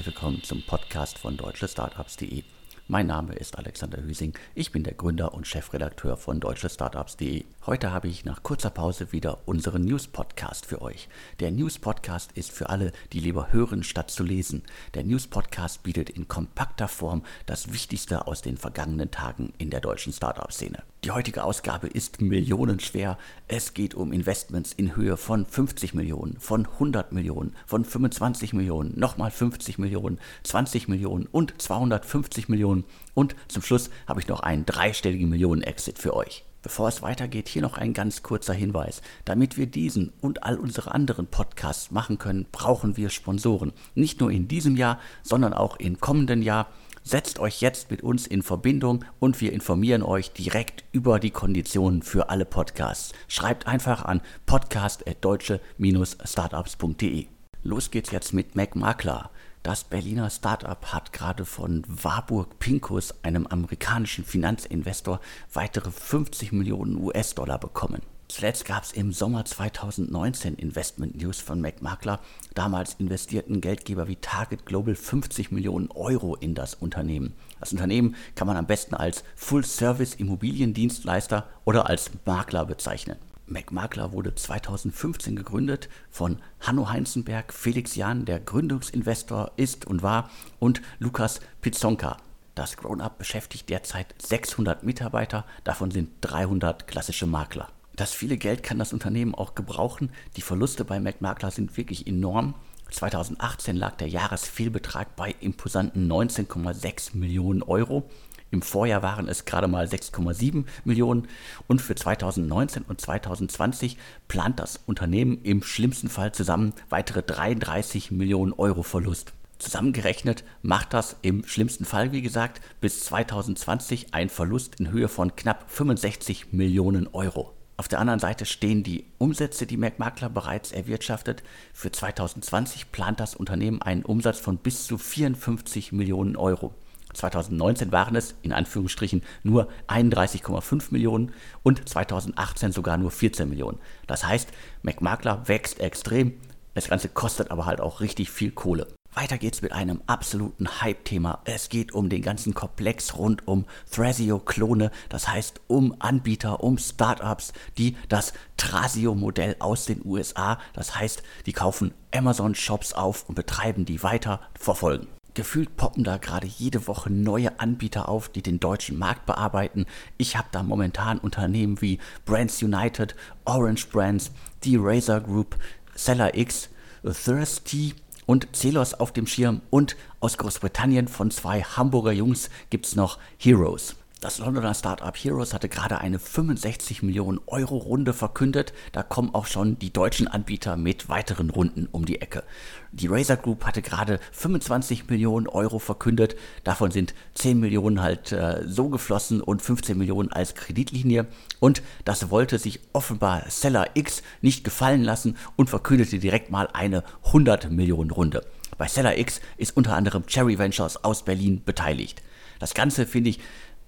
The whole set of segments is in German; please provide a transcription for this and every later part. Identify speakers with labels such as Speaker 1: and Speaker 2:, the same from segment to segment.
Speaker 1: herzlich willkommen zum Podcast von deutschestartups.de. Mein Name ist Alexander Hüsing, ich bin der Gründer und Chefredakteur von deutschestartups.de. Heute habe ich nach kurzer Pause wieder unseren News-Podcast für euch. Der News-Podcast ist für alle, die lieber hören statt zu lesen. Der News-Podcast bietet in kompakter Form das Wichtigste aus den vergangenen Tagen in der deutschen Startup-Szene. Die heutige Ausgabe ist millionenschwer. Es geht um Investments in Höhe von 50 Millionen, von 100 Millionen, von 25 Millionen, nochmal 50 Millionen, 20 Millionen und 250 Millionen. Und zum Schluss habe ich noch einen dreistelligen Millionen-Exit für euch. Bevor es weitergeht, hier noch ein ganz kurzer Hinweis. Damit wir diesen und all unsere anderen Podcasts machen können, brauchen wir Sponsoren. Nicht nur in diesem Jahr, sondern auch im kommenden Jahr. Setzt euch jetzt mit uns in Verbindung und wir informieren euch direkt über die Konditionen für alle Podcasts. Schreibt einfach an podcast.deutsche-startups.de. Los geht's jetzt mit Mac Makler. Das Berliner Startup hat gerade von Warburg Pincus, einem amerikanischen Finanzinvestor, weitere 50 Millionen US-Dollar bekommen. Zuletzt gab es im Sommer 2019 Investment News von MacMakler. Damals investierten Geldgeber wie Target Global 50 Millionen Euro in das Unternehmen. Das Unternehmen kann man am besten als Full-Service Immobiliendienstleister oder als Makler bezeichnen. MacMakler wurde 2015 gegründet von Hanno Heinzenberg, Felix Jahn, der Gründungsinvestor ist und war, und Lukas Pizzonka. Das Grown-Up beschäftigt derzeit 600 Mitarbeiter, davon sind 300 klassische Makler. Das viele Geld kann das Unternehmen auch gebrauchen. Die Verluste bei McMakler sind wirklich enorm. 2018 lag der Jahresfehlbetrag bei imposanten 19,6 Millionen Euro. Im Vorjahr waren es gerade mal 6,7 Millionen und für 2019 und 2020 plant das Unternehmen im schlimmsten Fall zusammen weitere 33 Millionen Euro Verlust. Zusammengerechnet macht das im schlimmsten Fall, wie gesagt, bis 2020 ein Verlust in Höhe von knapp 65 Millionen Euro. Auf der anderen Seite stehen die Umsätze, die Makler bereits erwirtschaftet. Für 2020 plant das Unternehmen einen Umsatz von bis zu 54 Millionen Euro. 2019 waren es in Anführungsstrichen nur 31,5 Millionen und 2018 sogar nur 14 Millionen. Das heißt, MacMakler wächst extrem, das Ganze kostet aber halt auch richtig viel Kohle. Weiter geht's mit einem absoluten Hype-Thema. Es geht um den ganzen Komplex rund um Thrasio-Klone, das heißt um Anbieter, um Startups, die das Thrasio-Modell aus den USA, das heißt, die kaufen Amazon-Shops auf und betreiben die weiter, verfolgen. Gefühlt poppen da gerade jede Woche neue Anbieter auf, die den deutschen Markt bearbeiten. Ich habe da momentan Unternehmen wie Brands United, Orange Brands, die Razer Group, Seller X, Thirsty und Celos auf dem Schirm und aus Großbritannien von zwei Hamburger Jungs gibt es noch Heroes. Das Londoner Startup Heroes hatte gerade eine 65 Millionen Euro Runde verkündet. Da kommen auch schon die deutschen Anbieter mit weiteren Runden um die Ecke. Die Razer Group hatte gerade 25 Millionen Euro verkündet. Davon sind 10 Millionen halt äh, so geflossen und 15 Millionen als Kreditlinie. Und das wollte sich offenbar Seller X nicht gefallen lassen und verkündete direkt mal eine 100 Millionen Runde. Bei Seller X ist unter anderem Cherry Ventures aus Berlin beteiligt. Das Ganze finde ich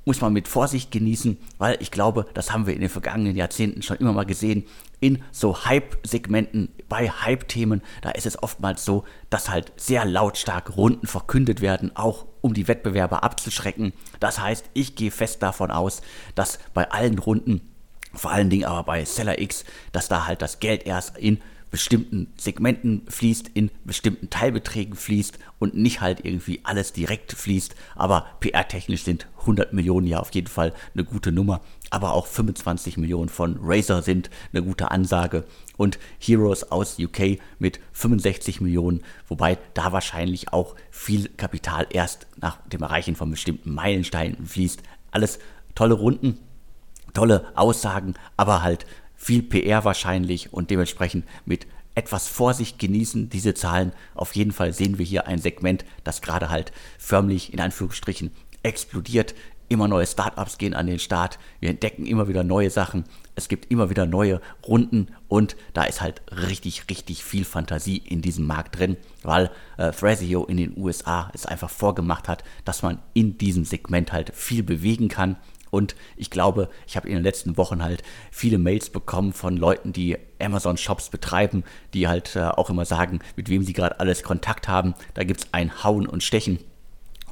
Speaker 1: muss man mit Vorsicht genießen, weil ich glaube, das haben wir in den vergangenen Jahrzehnten schon immer mal gesehen. In so Hype-Segmenten, bei Hype-Themen, da ist es oftmals so, dass halt sehr lautstark Runden verkündet werden, auch um die Wettbewerber abzuschrecken. Das heißt, ich gehe fest davon aus, dass bei allen Runden, vor allen Dingen aber bei Seller X, dass da halt das Geld erst in bestimmten Segmenten fließt, in bestimmten Teilbeträgen fließt und nicht halt irgendwie alles direkt fließt. Aber PR-technisch sind 100 Millionen ja auf jeden Fall eine gute Nummer. Aber auch 25 Millionen von Razer sind eine gute Ansage. Und Heroes aus UK mit 65 Millionen, wobei da wahrscheinlich auch viel Kapital erst nach dem Erreichen von bestimmten Meilensteinen fließt. Alles tolle Runden, tolle Aussagen, aber halt viel PR wahrscheinlich und dementsprechend mit etwas Vorsicht genießen diese Zahlen. Auf jeden Fall sehen wir hier ein Segment, das gerade halt förmlich in Anführungsstrichen explodiert. Immer neue Startups gehen an den Start. Wir entdecken immer wieder neue Sachen. Es gibt immer wieder neue Runden und da ist halt richtig, richtig viel Fantasie in diesem Markt drin, weil äh, Thrasio in den USA es einfach vorgemacht hat, dass man in diesem Segment halt viel bewegen kann Und ich glaube, ich habe in den letzten Wochen halt viele Mails bekommen von Leuten, die Amazon-Shops betreiben, die halt äh, auch immer sagen, mit wem sie gerade alles Kontakt haben. Da gibt es ein Hauen und Stechen.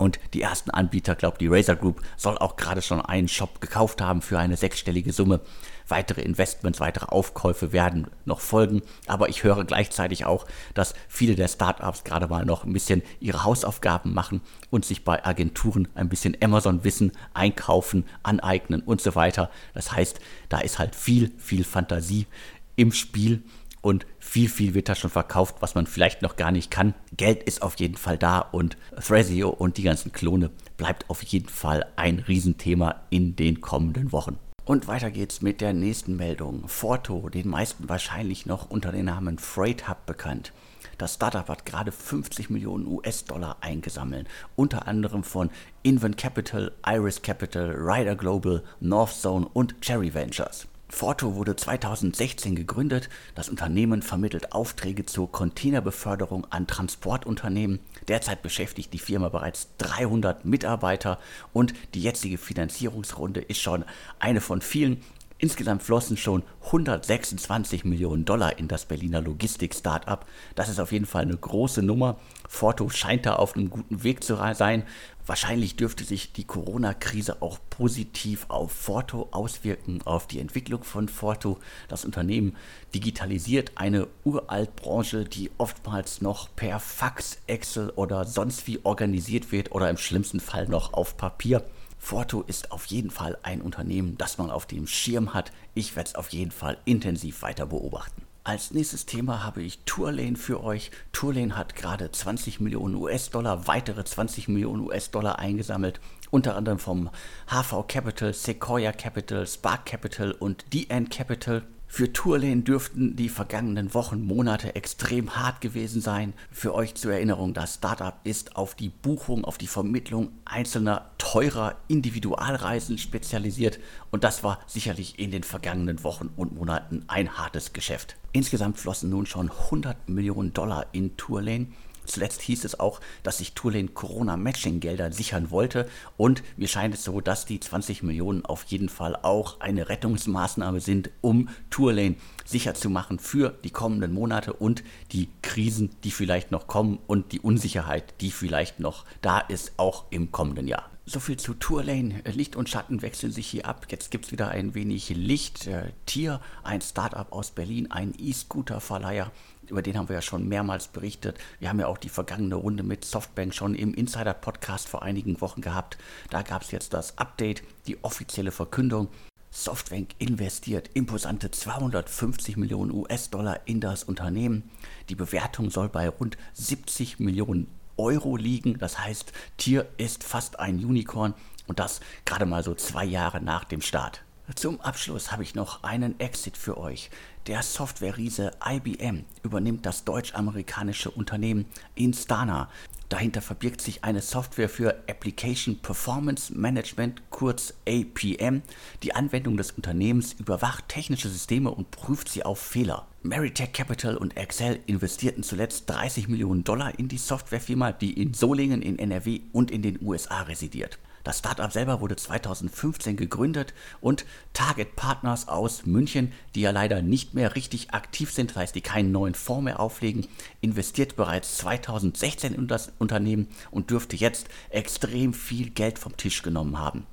Speaker 1: Und die ersten Anbieter, glaube die Razer Group, soll auch gerade schon einen Shop gekauft haben für eine sechsstellige Summe. Weitere Investments, weitere Aufkäufe werden noch folgen. Aber ich höre gleichzeitig auch, dass viele der Startups gerade mal noch ein bisschen ihre Hausaufgaben machen und sich bei Agenturen ein bisschen Amazon-Wissen einkaufen, aneignen und so weiter. Das heißt, da ist halt viel, viel Fantasie im Spiel und viel, viel wird da schon verkauft, was man vielleicht noch gar nicht kann. Geld ist auf jeden Fall da und Thrasio und die ganzen Klone bleibt auf jeden Fall ein Riesenthema in den kommenden Wochen. Und weiter geht's mit der nächsten Meldung. Forto, den meisten wahrscheinlich noch unter dem Namen Freight Hub bekannt. Das Startup hat gerade 50 Millionen US-Dollar eingesammelt, unter anderem von Invent Capital, Iris Capital, Ryder Global, North Zone und Cherry Ventures. Forto wurde 2016 gegründet. Das Unternehmen vermittelt Aufträge zur Containerbeförderung an Transportunternehmen. Derzeit beschäftigt die Firma bereits 300 Mitarbeiter und die jetzige Finanzierungsrunde ist schon eine von vielen. Insgesamt flossen schon 126 Millionen Dollar in das Berliner Logistik-Startup. Das ist auf jeden Fall eine große Nummer. Forto scheint da auf einem guten Weg zu sein. Wahrscheinlich dürfte sich die Corona-Krise auch positiv auf Forto auswirken, auf die Entwicklung von Forto. Das Unternehmen digitalisiert eine Uraltbranche, die oftmals noch per Fax, Excel oder sonst wie organisiert wird oder im schlimmsten Fall noch auf Papier. Forto ist auf jeden Fall ein Unternehmen, das man auf dem Schirm hat. Ich werde es auf jeden Fall intensiv weiter beobachten. Als nächstes Thema habe ich Tourlane für euch. Tourlane hat gerade 20 Millionen US-Dollar, weitere 20 Millionen US-Dollar eingesammelt, unter anderem vom HV Capital, Sequoia Capital, Spark Capital und DN Capital. Für Tourlane dürften die vergangenen Wochen, Monate extrem hart gewesen sein. Für euch zur Erinnerung, das Startup ist auf die Buchung, auf die Vermittlung einzelner teurer Individualreisen spezialisiert und das war sicherlich in den vergangenen Wochen und Monaten ein hartes Geschäft. Insgesamt flossen nun schon 100 Millionen Dollar in Tourlane Zuletzt hieß es auch, dass sich Tourlane Corona-Matching-Gelder sichern wollte und mir scheint es so, dass die 20 Millionen auf jeden Fall auch eine Rettungsmaßnahme sind, um Tourlane sicher zu machen für die kommenden Monate und die Krisen, die vielleicht noch kommen und die Unsicherheit, die vielleicht noch da ist, auch im kommenden Jahr. Soviel zu Tourlane. Licht und Schatten wechseln sich hier ab. Jetzt gibt es wieder ein wenig Licht. Äh, Tier, ein Startup aus Berlin, ein E-Scooter-Verleiher, über den haben wir ja schon mehrmals berichtet. Wir haben ja auch die vergangene Runde mit Softbank schon im Insider-Podcast vor einigen Wochen gehabt. Da gab es jetzt das Update, die offizielle Verkündung. Softbank investiert imposante 250 Millionen US-Dollar in das Unternehmen. Die Bewertung soll bei rund 70 Millionen Euro liegen. Das heißt, Tier ist fast ein Unicorn und das gerade mal so zwei Jahre nach dem Start. Zum Abschluss habe ich noch einen Exit für euch. Der Software-Riese IBM übernimmt das deutsch-amerikanische Unternehmen Instana. Dahinter verbirgt sich eine Software für Application Performance Management, kurz APM. Die Anwendung des Unternehmens überwacht technische Systeme und prüft sie auf Fehler. Meritech Capital und Excel investierten zuletzt 30 Millionen Dollar in die Softwarefirma, die in Solingen in NRW und in den USA residiert. Das Startup selber wurde 2015 gegründet und Target Partners aus München, die ja leider nicht mehr richtig aktiv sind, das heißt, die keinen neuen Fonds mehr auflegen, investiert bereits 2016 in das Unternehmen und dürfte jetzt extrem viel Geld vom Tisch genommen haben.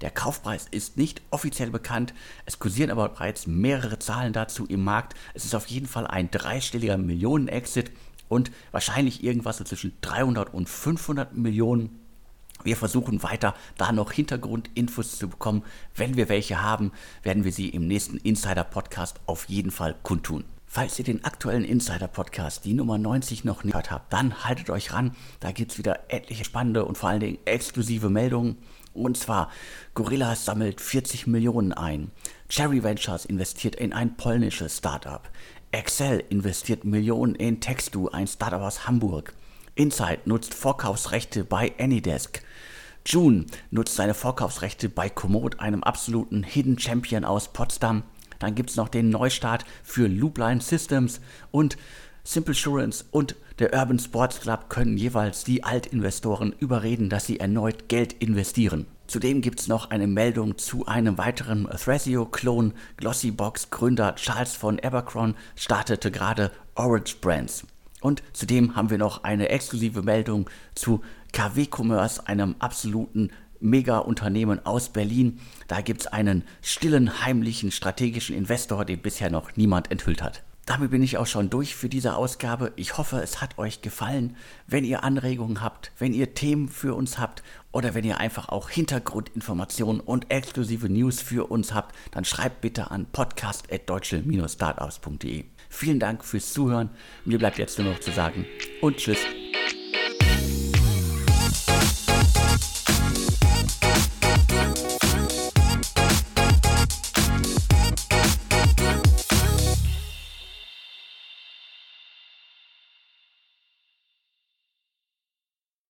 Speaker 1: Der Kaufpreis ist nicht offiziell bekannt, es kursieren aber bereits mehrere Zahlen dazu im Markt. Es ist auf jeden Fall ein dreistelliger Millionen-Exit und wahrscheinlich irgendwas zwischen 300 und 500 Millionen wir versuchen weiter, da noch Hintergrundinfos zu bekommen. Wenn wir welche haben, werden wir sie im nächsten Insider-Podcast auf jeden Fall kundtun. Falls ihr den aktuellen Insider-Podcast, die Nummer 90, noch nicht gehört habt, dann haltet euch ran. Da gibt es wieder etliche spannende und vor allen Dingen exklusive Meldungen. Und zwar, Gorillas sammelt 40 Millionen ein. Cherry Ventures investiert in ein polnisches Startup. Excel investiert Millionen in Textu, ein Startup aus Hamburg. Insight nutzt Vorkaufsrechte bei Anydesk. June nutzt seine Vorkaufsrechte bei Komoot, einem absoluten Hidden Champion aus Potsdam. Dann gibt es noch den Neustart für Loopline Systems und Simple Assurance und der Urban Sports Club können jeweils die Altinvestoren überreden, dass sie erneut Geld investieren. Zudem gibt es noch eine Meldung zu einem weiteren Thrasio-Klon. Glossybox-Gründer Charles von Abercron startete gerade Orange Brands. Und zudem haben wir noch eine exklusive Meldung zu KW Commerce, einem absoluten Mega-Unternehmen aus Berlin. Da gibt es einen stillen, heimlichen, strategischen Investor, den bisher noch niemand enthüllt hat. Damit bin ich auch schon durch für diese Ausgabe. Ich hoffe, es hat euch gefallen. Wenn ihr Anregungen habt, wenn ihr Themen für uns habt oder wenn ihr einfach auch Hintergrundinformationen und exklusive News für uns habt, dann schreibt bitte an podcast.deutsche-startups.de. Vielen Dank fürs Zuhören. Mir bleibt jetzt nur noch zu sagen und tschüss.